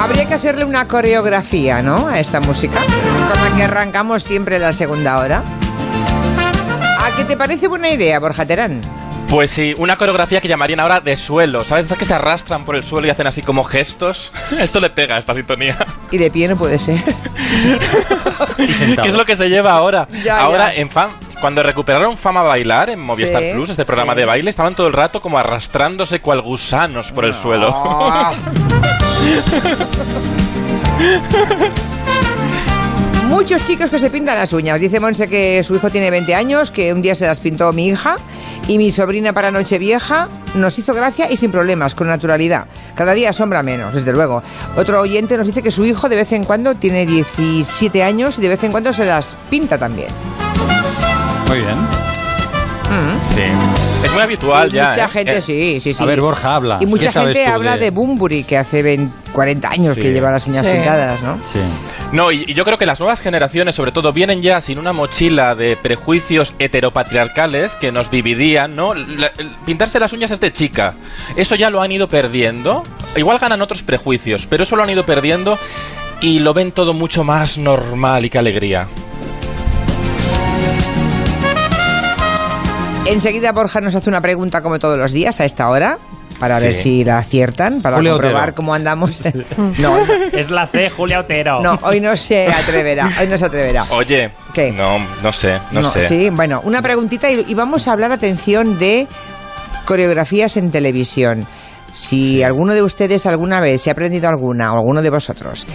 Habría que hacerle una coreografía, ¿no? A esta música, con la que arrancamos siempre la segunda hora. ¿A qué te parece buena idea, Borja Terán? Pues sí, una coreografía que llamarían ahora de suelo. ¿Sabes? Esas que se arrastran por el suelo y hacen así como gestos. Esto le pega a esta sintonía. Y de pie no puede ser. ¿Qué es lo que se lleva ahora? Ya, ahora ya. en fam cuando recuperaron Fama Bailar en Movistar Sí, Plus, este programa sí. de baile, estaban todo el rato como arrastrándose cual gusanos por el suelo. Muchos chicos que se pintan las uñas. Dice Monse que su hijo tiene 20 años, que un día se las pintó mi hija y mi sobrina para Nochevieja nos hizo gracia y sin problemas, con naturalidad. Cada día asombra menos, desde luego. Otro oyente nos dice que su hijo de vez en cuando tiene 17 años y de vez en cuando se las pinta también. Muy bien. Sí. Es muy habitual Y ya. mucha ¿eh? gente, Eh, sí, sí, sí. A ver, Borja, habla. Y mucha ¿Qué sabes gente habla de, Bumburi, que hace 20, 40 años Sí. que lleva las uñas Sí. pintadas, ¿no? Sí. No, y, y yo creo que las nuevas generaciones, sobre todo, vienen ya sin una mochila de prejuicios heteropatriarcales que nos dividían, ¿no? La- pintarse las uñas es de chica. Eso ya lo han ido perdiendo. Igual ganan otros prejuicios, pero eso lo han ido perdiendo y lo ven todo mucho más normal y qué alegría. Enseguida Borja nos hace una pregunta como todos los días a esta hora. Para ver si la aciertan, para Julio comprobar Otero. cómo andamos. No, no, Es la C, Julia Otero. no, hoy no se atreverá. Hoy no se atreverá. Oye, ¿Qué? no, no sé, no, sé. Sí, bueno, una preguntita y, y vamos a hablar, atención, de coreografías en televisión. Si alguno de ustedes alguna vez se ha aprendido alguna, o alguno de vosotros,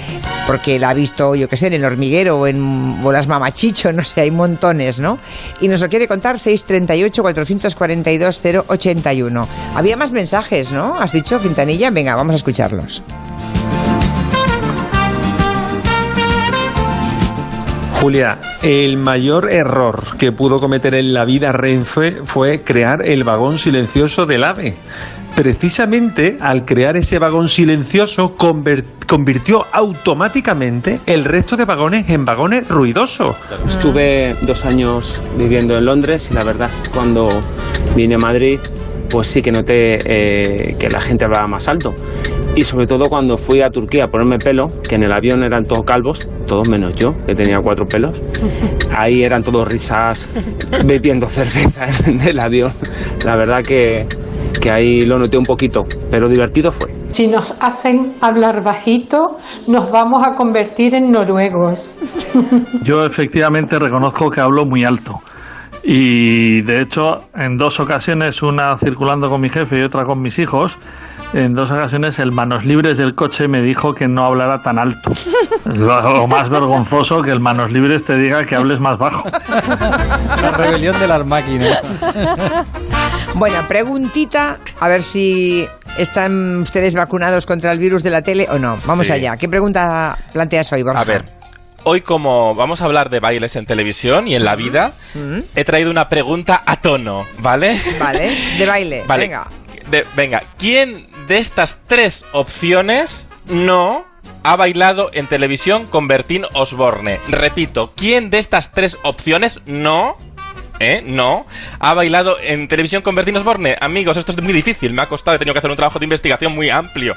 porque la ha visto, yo qué sé, en el hormiguero o en Bolas Mamachicho, no sé, hay montones, ¿no? Y nos lo quiere contar 638-442-081. Había más mensajes, ¿no? ¿Has dicho, Quintanilla? Venga, vamos a escucharlos. Julia, el mayor error que pudo cometer en la vida Renfe fue crear el vagón silencioso del AVE. Precisamente al crear ese vagón silencioso convirtió automáticamente el resto de vagones en vagones ruidosos. Estuve dos años viviendo en Londres y la verdad cuando vine a Madrid pues sí que noté eh, que la gente hablaba más alto. Y sobre todo cuando fui a Turquía a ponerme pelo, que en el avión eran todos calvos, todos menos yo, que tenía cuatro pelos. Ahí eran todos risas, bebiendo cerveza en el avión. La verdad que, que ahí lo noté un poquito, pero divertido fue. Si nos hacen hablar bajito, nos vamos a convertir en noruegos. Yo efectivamente reconozco que hablo muy alto. Y de hecho, en dos ocasiones, una circulando con mi jefe y otra con mis hijos, en dos ocasiones el manos libres del coche me dijo que no hablara tan alto. Es lo lo más vergonzoso que el manos libres te diga que hables más bajo. La rebelión de las máquinas. Bueno, preguntita, a ver si están ustedes vacunados contra el virus de la tele o no. Vamos Sí. allá. ¿Qué pregunta planteas hoy, Borja? A ver, hoy como vamos a hablar de bailes en televisión y en la vida, Mm, he traído una pregunta a tono, ¿vale? Vale, de baile. Vale. Venga. De- venga, ¿quién de estas tres opciones no ha bailado en televisión con Bertín Osborne? Repito, ¿quién de estas tres opciones no... ¿Eh? No. ¿Ha bailado en televisión con Bertín Osborne? Amigos, esto es muy difícil. Me ha costado, he tenido que hacer un trabajo de investigación muy amplio.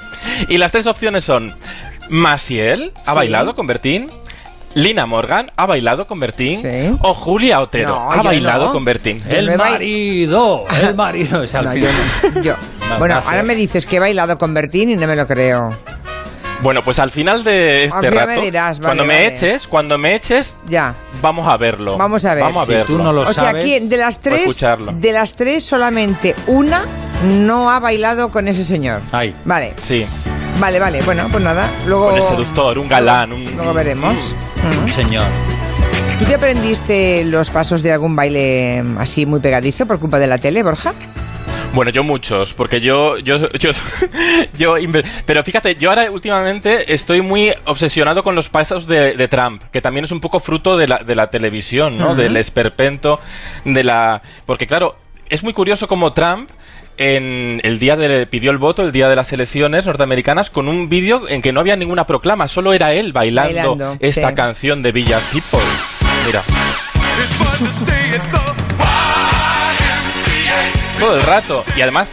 Y las tres opciones son... Masiel, ¿ha Sí. bailado con Bertín? Lina Morgan, ¿ha bailado con Bertín? Sí. O Julia Otero, No, ¿ha bailado no. con Bertín? Yo El no marido, el marido. Es al No, yo final. no. Yo. Bueno, ahora me dices que he bailado con Bertín y no me lo creo. Bueno, pues al final de este rato, me dirás, vale, cuando me vale. eches, cuando me eches, Ya. vamos a verlo. Vamos a ver. Vamos a Si verlo. tú no lo O sea, sabes, ¿quién de las o tres, de las tres solamente una no ha bailado con ese señor? Ay. Vale, Sí, vale, vale. Bueno, pues nada. Luego. con el seductor, un galán, un... Luego veremos. Un Mm. señor. ¿Tú te aprendiste los pasos de algún baile así muy pegadizo por culpa de la tele, Borja? Bueno, yo muchos, porque yo, yo, yo, pero fíjate, yo ahora últimamente estoy muy obsesionado con los pasos de, de Trump, que también es un poco fruto de la, de la televisión, ¿no? Del esperpento, de la, porque claro, es muy curioso como Trump en el día de pidió el voto el día de las elecciones norteamericanas con un vídeo en que no había ninguna proclama, solo era él bailando, Bailando, esta sí. canción de Villa People. Mira. Todo el rato. Y además,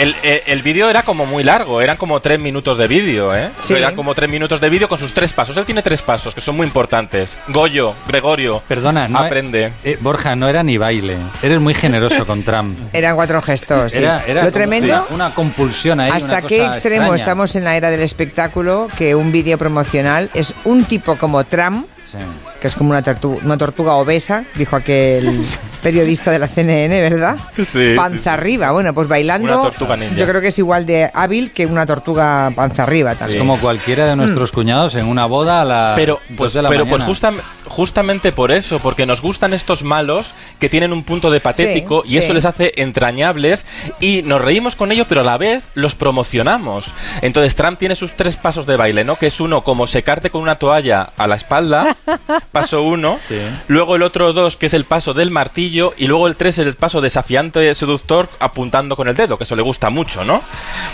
el, el- el vídeo era como muy largo, eran como tres minutos de vídeo, ¿eh? Sí. Eran como tres minutos de vídeo con sus tres pasos. Él tiene tres pasos que son muy importantes. Goyo, Gregorio, Perdona, no aprende. eh, Borja, no era ni baile. Eres muy generoso con Trump. Eran cuatro gestos. sí. Era, era Lo tremendo. una compulsión ahí. ¿Hasta una qué cosa extremo extraña. estamos en la era del espectáculo que un vídeo promocional es un tipo como Trump, Sí. que es como una, tortu- una tortuga obesa, dijo aquel periodista de la CNN, ¿verdad? Sí, panza sí. arriba. Bueno, pues bailando. Una tortuga ninja. Yo creo que es igual de hábil que una tortuga panza arriba Es también. como cualquiera de nuestros cuñados en una boda a las Pero, pues, de la pero pues justam- justamente por eso, porque nos gustan estos malos que tienen un punto de patético Sí, y eso les hace entrañables y nos reímos con ello, pero a la vez los promocionamos. Entonces Trump tiene sus tres pasos de baile, ¿no? Que es uno como secarte con una toalla a la espalda, paso uno, Sí. luego el otro dos que es el paso del martillo y luego el tres es el paso desafiante seductor apuntando con el dedo, que eso le gusta mucho, ¿no?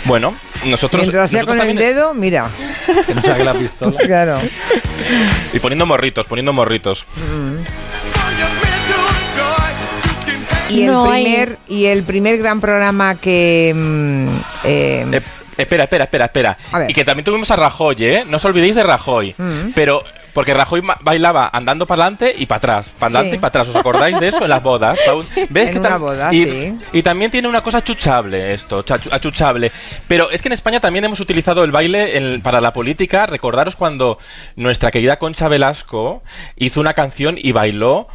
Bueno, nosotros... Mientras sea nosotros con el dedo, mira. Que no saque la pistola. Claro. Y poniendo morritos, poniendo morritos. Y el No hay- primer y el primer gran programa que mm, eh, Eh, espera, espera, espera, espera. Y que también tuvimos a Rajoy, ¿eh? No os olvidéis de Rajoy. Mm. Pero, porque Rajoy bailaba andando para adelante y para atrás. Para adelante Sí. y para atrás. ¿Os acordáis de eso en las bodas? Paul? ¿Ves En que una boda, y, sí. y también tiene una cosa achuchable esto, achuchable. Pero es que en España también hemos utilizado el baile en- para la política. Recordaros cuando nuestra querida Concha Velasco hizo una canción y bailó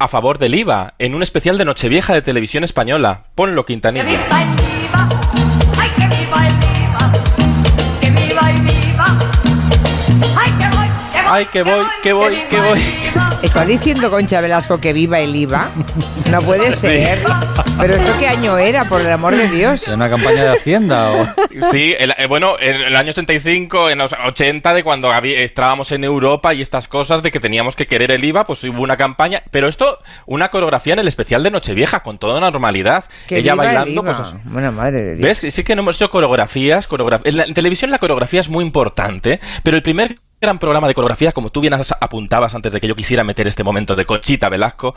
a favor del IVA en un especial de Nochevieja de televisión española. Ponlo, Quintanilla. Ay, que voy, que voy, que voy. ¿Está diciendo Concha Velasco que viva el IVA? No puede ser. Pero esto qué año era, por el amor de Dios. ¿De una campaña de Hacienda o...? Sí, el- eh, bueno, en el año 85, en los 80, de cuando había- estábamos en Europa y estas cosas de que teníamos que querer el IVA, pues hubo una campaña, pero esto, una coreografía en el especial de Nochevieja, con toda normalidad. Que Ella viva el bailando, IVA. pues... Bueno, madre de Dios. ¿Ves? Sí que no hemos hecho coreografías, coreograf- en, la- en televisión la coreografía es muy importante, pero el primer gran programa de coreografía, como tú bien as- apuntabas antes de que yo quisiera meter este momento de Conchita Velasco,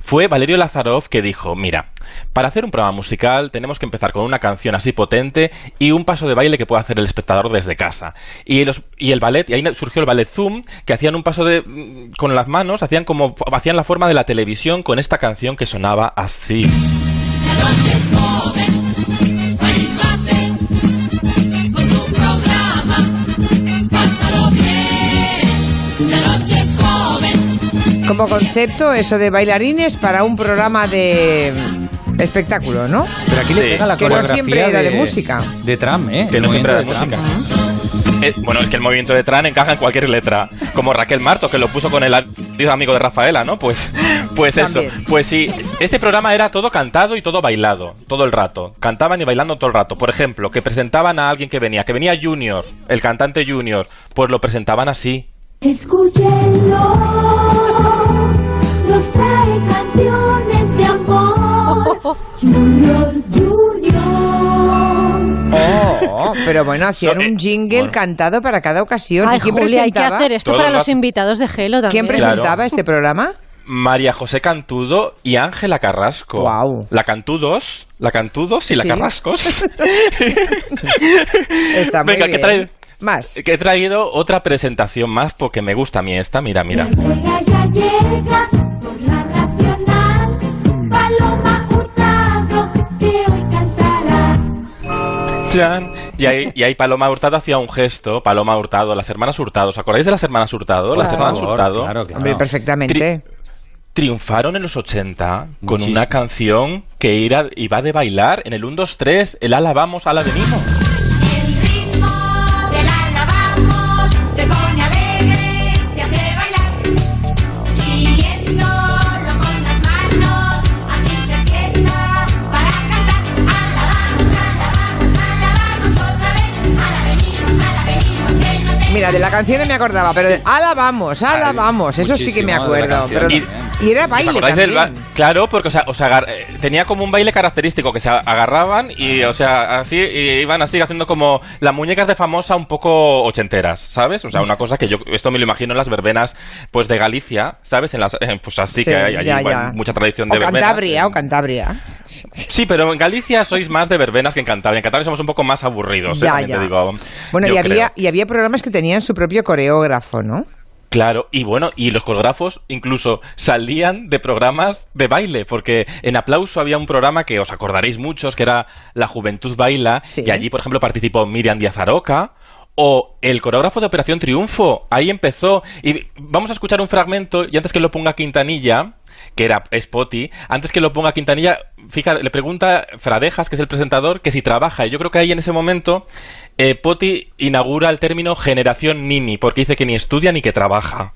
fue Valerio Lazarov que dijo, mira, para hacer un programa musical tenemos que empezar con una canción así potente y un paso de baile que pueda hacer el espectador desde casa. Y, y el ballet, y ahí surgió el ballet Zoom, que hacían un paso de mm, con las manos, hacían como hacían la forma de la televisión con esta canción que sonaba así. Como concepto, eso de bailarines para un programa de espectáculo, ¿no? Pero aquí le pega la Que no coreografía siempre era de música. De Trump, ¿eh? Que no siempre era de música. Eh, bueno, es que el movimiento de Tran encaja en cualquier letra. Como Raquel Marto, que lo puso con el amigo de Rafaela, ¿no? Pues, pues eso. También. Pues sí, este programa era todo cantado y todo bailado, todo el rato. Cantaban y bailando todo el rato. Por ejemplo, que presentaban a alguien que venía, que venía Junior, el cantante Junior, pues lo presentaban así. Escúchenlo, nos trae canciones de amor. Junior, Junior. Oh, pero bueno, hacían So- eh, un jingle bueno. cantado para cada ocasión. Ay, ¿Y quién Julia, hay que hacer esto Todo para los rato. invitados de Gelo también. ¿Quién presentaba este programa? María José Cantudo y Ángela Carrasco. Guau. La Cantudos, la Cantudos y la Sí. Carrascos. Está muy Venga, que bien. trae- Más. que he traído otra presentación más porque me gusta a mí esta. Mira, mira. Llega, ya llega, por la nacional. Paloma Hurtado, que hoy cantará. Chan. Y ahí, y ahí Paloma Hurtado hacía un gesto, Paloma Hurtado, las hermanas Hurtado. ¿Os acordáis de las hermanas Hurtado? Las Por hermanas favor, Hurtado Claro, claro. Hombre, perfectamente. triunfaron en los 80 con Muchísimo. una canción que iba de bailar en el 1, 2, 3, el ala vamos, ala venimos. Mira, de la canción no me acordaba, pero de ala vamos, ala vamos, eso sí que me acuerdo. Pero Y. Y era ¿Os baile también. ba- Claro, porque o sea, o sea, eh, tenía como un baile característico que se agarraban y, o sea, así y iban así haciendo como las muñecas de famosa un poco ochenteras, ¿sabes? O sea, una cosa que yo esto me lo imagino en las verbenas pues de Galicia, ¿sabes? En las eh, pues así Sí, que hay, ya, ya. mucha tradición O de verbenas. Cantabria, o Cantabria. Sí, pero en Galicia sois más de verbenas que en Cantabria. En Cantabria somos un poco más aburridos, ¿eh? Ya, También ya. te digo, Bueno, y había, y había programas que tenían su propio coreógrafo, ¿no? Claro, y bueno, y los coreógrafos incluso salían de programas de baile, porque en Aplauso había un programa que os acordaréis muchos, que era La Juventud Baila, Sí. y allí, por ejemplo, participó Miriam Díaz Aroca, o el coreógrafo de Operación Triunfo, ahí empezó, y vamos a escuchar un fragmento, y antes que lo ponga Quintanilla, que era Spotty, antes que lo ponga Quintanilla, fíjate, le pregunta Fradejas, que es el presentador, que si trabaja, y yo creo que ahí en ese momento eh, Poti inaugura el término generación Nini, porque dice que ni estudia ni que trabaja.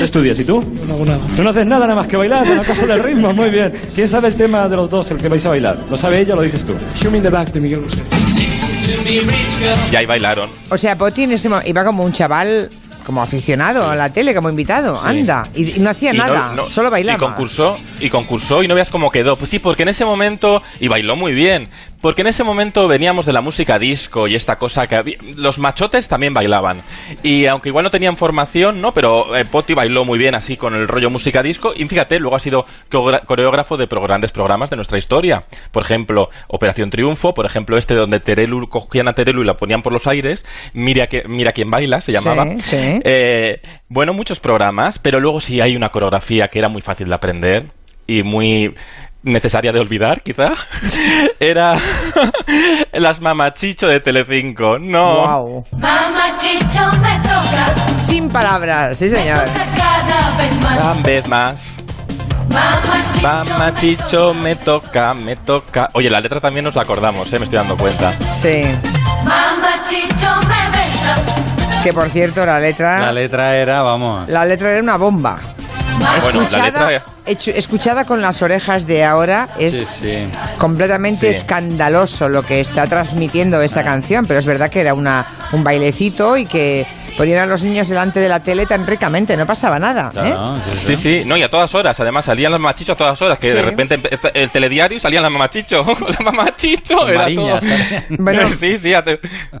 ¿Estudias y tú? No hago nada. Tú no haces nada nada más que bailar, una cosa del ritmo, muy bien. ¿Quién sabe el tema de los dos, el que vais a bailar? ¿Lo sabe ella o lo dices tú? Show me in the back de Miguel Bosé. Y ahí bailaron. O sea, Poti en ese iba como un chaval, como aficionado a la tele, como invitado, Sí. anda. Y, y no hacía Y no- nada, no- solo bailaba. Y concursó, y concursó y no veas cómo quedó. Pues sí, porque en ese momento, y bailó muy bien, porque en ese momento veníamos de la música disco y esta cosa que había, los machotes también bailaban. Y aunque igual no tenían formación, ¿no? Pero eh, Poti bailó muy bien así con el rollo música disco y fíjate, luego ha sido coreógrafo de pro- grandes programas de nuestra historia. Por ejemplo, Operación Triunfo, por ejemplo, este donde Terelu cogían a Terelu y la ponían por los aires, Mira, que, mira quién baila, se Sí, llamaba. sí. Eh, bueno, muchos programas, pero luego sí hay una coreografía que era muy fácil de aprender y muy necesaria de olvidar, quizá. Era las mamachicho de Telecinco. No. Wow. Mamá Chicho me toca, Sin palabras, sí me señor. toca cada vez Una más. vez más. Mamá Chicho, Mamachicho me toca, me toca. Oye, la letra también nos la acordamos, ¿eh? me estoy dando cuenta. Sí. Mamá Chicho me besa. Que por cierto, la letra. La letra era, vamos. La letra era una bomba. Bueno, Escuchada, escuchada con las orejas de ahora es Sí, sí. completamente Sí. escandaloso lo que está transmitiendo esa canción, pero es verdad que era una, un bailecito y que ponían a los niños delante de la tele tan ricamente, no pasaba nada. ¿eh? Claro, sí, Sí, sí, no, y a todas horas. Además, salían las mamachichos a todas horas. Que Sí. de repente el telediario y salían las mamachicho. las mamachicho, Con era Mariñas, todo. Bueno, sí, sí,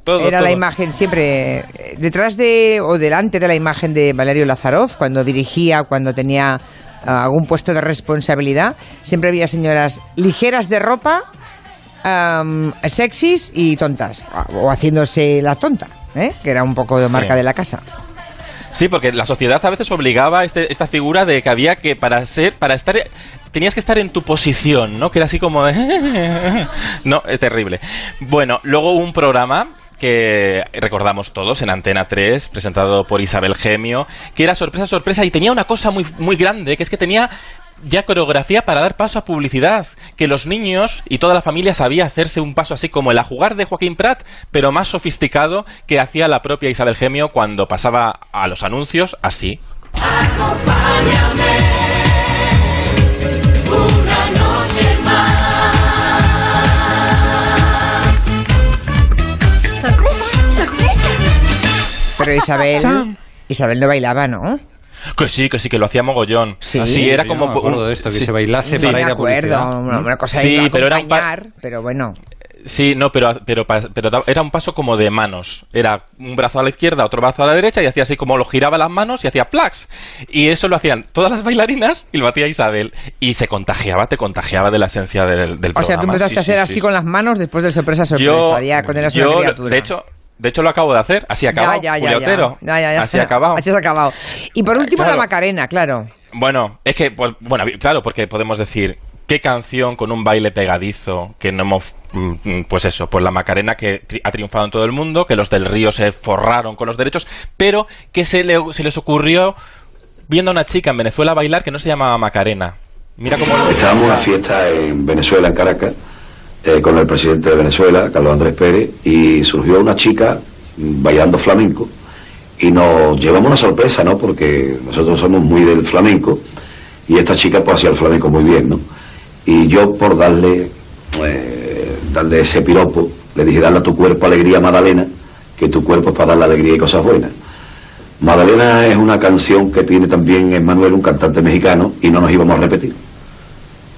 todo. Era la imagen siempre eh, detrás de o delante de la imagen de Valerio Lazarov cuando dirigía, cuando tenía ah, algún puesto de responsabilidad, siempre había señoras ligeras de ropa, am, sexys y tontas o haciéndose la tonta, ¿eh? que era un poco de marca Sí. de la casa. Sí, porque la sociedad a veces obligaba a este- esta figura de que había que para ser, para estar, tenías que estar en tu posición, ¿no? Que era así como de, no, es terrible. Bueno, luego un programa que recordamos todos en Antena 3, presentado por Isabel Gemio, que era sorpresa, sorpresa, y tenía una cosa muy, muy grande, que es que tenía ya coreografía para dar paso a publicidad, que los niños y toda la familia sabía hacerse un paso así como el a jugar de Joaquín Prat, pero más sofisticado que hacía la propia Isabel Gemio cuando pasaba a los anuncios así. Pero Isabel, Isabel no bailaba, ¿no? Que sí, que sí, que lo hacía mogollón. Sí. Así era Yo como... me acuerdo un- de esto, que sí. se bailase Sí. para ir a acuerdo, publicidad. una, una cosa Sí, es pero era un pa- acompañar, pero bueno. Sí, no, pero, pero, pero era un paso como de manos. Era un brazo a la izquierda, otro brazo a la derecha y hacía así como lo giraba las manos y hacía plax. Y eso lo hacían todas las bailarinas y lo hacía Isabel. Y se contagiaba, te contagiaba de la esencia del, del O sea, tú programa. empezaste Sí, a hacer sí, así sí. con las manos después de sorpresa sorpresa, ya cuando eras una yo, criatura. De hecho, de hecho lo acabo de hacer. Así acabado. ya, ya, ya. Así acabado. Así has acabado. Y por último Claro. la Macarena, claro. Bueno, es que, pues, bueno, claro, porque podemos decir, ¿qué canción con un baile pegadizo que no hemos, mm, pues eso, pues la Macarena que tri- ha triunfado en todo el mundo, que los del Río se forraron con los derechos, pero que se, le- se les ocurrió viendo a una chica en Venezuela bailar que no se llamaba Macarena. Mira cómo... lo- Estábamos en una fiesta en Venezuela, en Caracas, eh, con el presidente de Venezuela, Carlos Andrés Pérez, y surgió una chica bailando flamenco. Y nos llevamos una sorpresa, ¿no? Porque nosotros somos muy del flamenco, y esta chica pues hacía el flamenco muy bien, ¿no? Y yo por darle, eh, darle ese piropo, le dije, dale a tu cuerpo alegría, Madalena, que tu cuerpo es para darle alegría y cosas buenas. Magdalena es una canción que tiene también Emmanuel, un cantante mexicano, y no nos íbamos a repetir.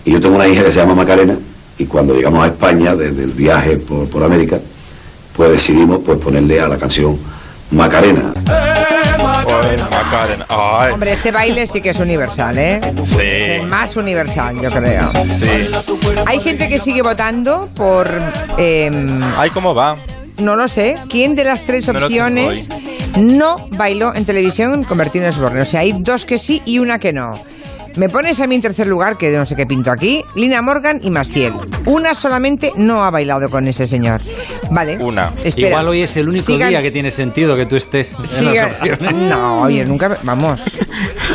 Y yo tengo una hija que se llama Macarena, y cuando llegamos a España, desde el viaje por, por América, pues decidimos pues ponerle a la canción Macarena. Macarena. Ay, Hombre, este baile sí que es universal, ¿eh? Es el sí. más universal, yo creo. Sí. Hay gente que sigue votando por... em, Ay, ¿cómo va? no lo sé. ¿Quién de las tres No opciones no bailó en televisión con Bertín Osborne? O sea, hay dos que sí y una que no. Me pones a mí en tercer lugar, que no sé qué pinto aquí, Lina Morgan y Masiel. Una solamente no ha bailado con ese señor. Vale. Una. Espera. Igual hoy es el único Sigan- día que tiene sentido que tú estés en las opciones. No, oye, nunca... Vamos,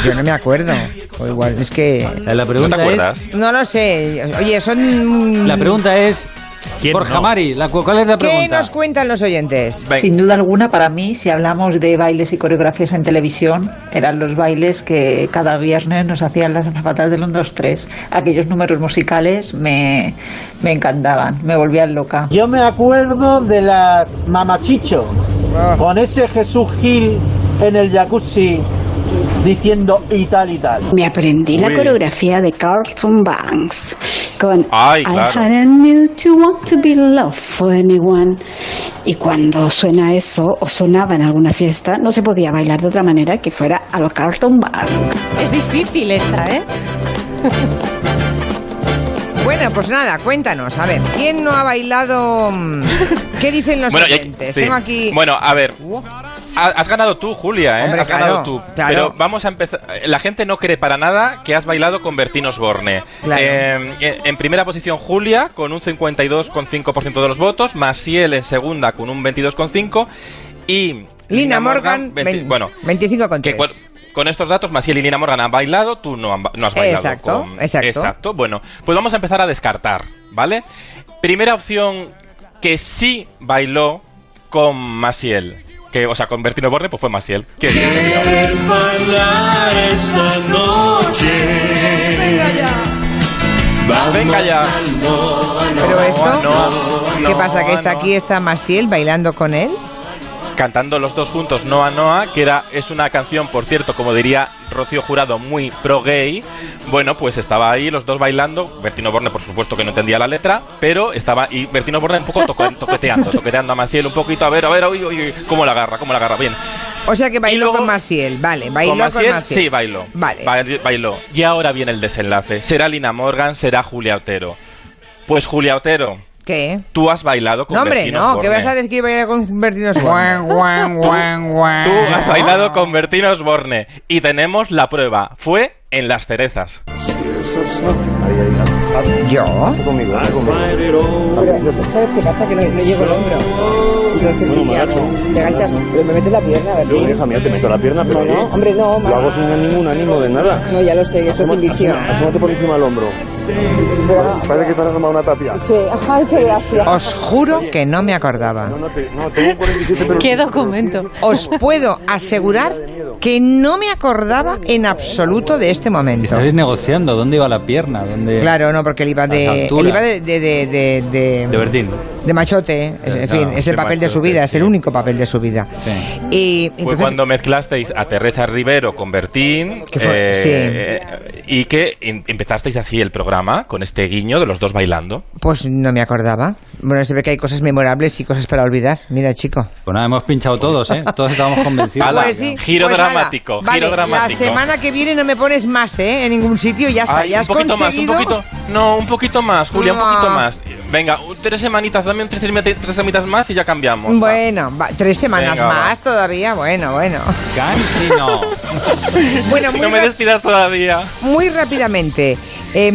yo no me acuerdo. O igual, es que... La ¿No te pregunta acuerdas? es... No lo sé. Oye, son... La pregunta es... ¿Quién Borja no? Mari, la, ¿cuál es la ¿Qué pregunta? nos cuentan los oyentes? Ven. Sin duda alguna, para mí, si hablamos de bailes y coreografías en televisión, eran los bailes que cada viernes nos hacían las azafatas del 1, 2, 3. Aquellos números musicales me, me encantaban, me volvían loca. Yo me acuerdo de las mamachicho, Ah. con ese Jesús Gil en el jacuzzi diciendo y tal y tal. Me aprendí la coreografía de Carlton Banks con Ay, I claro. hadn't knew to want to be loved for anyone. Y cuando suena eso o sonaba en alguna fiesta, no se podía bailar de otra manera que fuera a lo Carlton Banks. Es difícil esa, ¿eh? Bueno, pues nada, cuéntanos. A ver, ¿quién no ha bailado? mm, ¿Qué dicen los Bueno, ya- oyentes? sí. Tengo aquí. Bueno, a ver. Ha- Has ganado tú, Julia, ¿eh? Hombre, has claro, ganado tú. claro. Pero vamos a empezar. La gente no cree para nada que has bailado con Bertín Osborne. Claro. Eh, en- en primera posición, Julia, con un 52,5% de los votos. Masiel en segunda, con un 22,5%. Y. Lina Morgan, 20 vein- bueno, 25 con que 3. con, con estos datos, Masiel y Lina Morgan han bailado, tú no, han ba- no has bailado. Exacto, con- exacto. Exacto. Bueno, pues vamos a empezar a descartar, ¿vale? Primera opción que sí bailó con Masiel. Que, o sea, con Bertino Borne, pues fue Masiel. Que, bailar esta noche? Venga ya. Venga ya. Pero esto, no, ¿qué pasa? ¿Que está aquí está Masiel bailando con él? Cantando los dos juntos Noa Noa, que era, es una canción, por cierto, como diría Rocío Jurado, muy pro gay. Bueno, pues estaba ahí los dos bailando. Bertino Borne, por supuesto, que no entendía la letra, pero estaba. Y Bertino Borne un poco toco- toqueteando, toqueteando a Masiel un poquito, a ver, a ver, uy, uy, uy, cómo la agarra, cómo la agarra. Bien. O sea que bailó luego- con Masiel, vale, bailó ¿Con con Maciel? Masiel. Sí, bailó. Vale. Bail- Bailó. Y ahora viene el desenlace. ¿Será Lina Morgan? ¿Será Julia Otero? Pues Julia Otero, ¿Qué? tú has bailado con No, hombre, Bertino no, ¿qué Osborne. vas a decir que baila con Bertino Osborne? Tú has bailado con Bertino Osborne. Y tenemos la prueba. Fue en Las Cerezas. ¿Yo? Conmigo, ¿Sabes qué pasa? Que no, llego el hombro. Entonces, No, me agacho. Te agachas, me metes la pierna, Yo, hija mía, te meto la pierna, pero No, no, hombre, no, Lo hago sin ningún ánimo de nada. No, ya lo sé, esto es asoma- Asómate por encima del hombro. Parece que te has asomado una tapia. Sí, ay, qué gracia. Os juro que no me acordaba. No, no, te- no, tengo 47 pero... ¿Qué documento? Os puedo asegurar que no me acordaba en absoluto de este momento. Estabais negociando, ¿dónde iba la pierna? ¿Dónde... Claro, no, porque él iba de, él iba de, de, de, de, de- De Bertín. de machote, en Eh, fin, no, es el papel de su vida, es sí. el único papel de su vida. Sí. Y Fue entonces, cuando mezclasteis a Teresa Rivero con Bertín Que fue- eh, y que em- empezasteis así el programa con este guiño de los dos bailando. pues no me acordaba. Bueno, se ve que hay cosas memorables y cosas para olvidar. Mira, chico. Pues nada, hemos pinchado todos, ¿eh? Todos estábamos convencidos. Ala, Pues sí, giro pues dramático, Vale, giro dramático. la semana que viene no me pones más, ¿eh? En ningún sitio ya está. Ay, ya un has poquito conseguido... más, un poquito. No, un poquito más, Julia, un poquito más. Venga, tres semanitas, dame un tres, semanitas- tres semanitas más y ya cambiamos. Bueno, va, tres semanas Venga, va. más todavía. Bueno, bueno. Cansino. Bueno, muy, No me despidas todavía. muy rápidamente. em,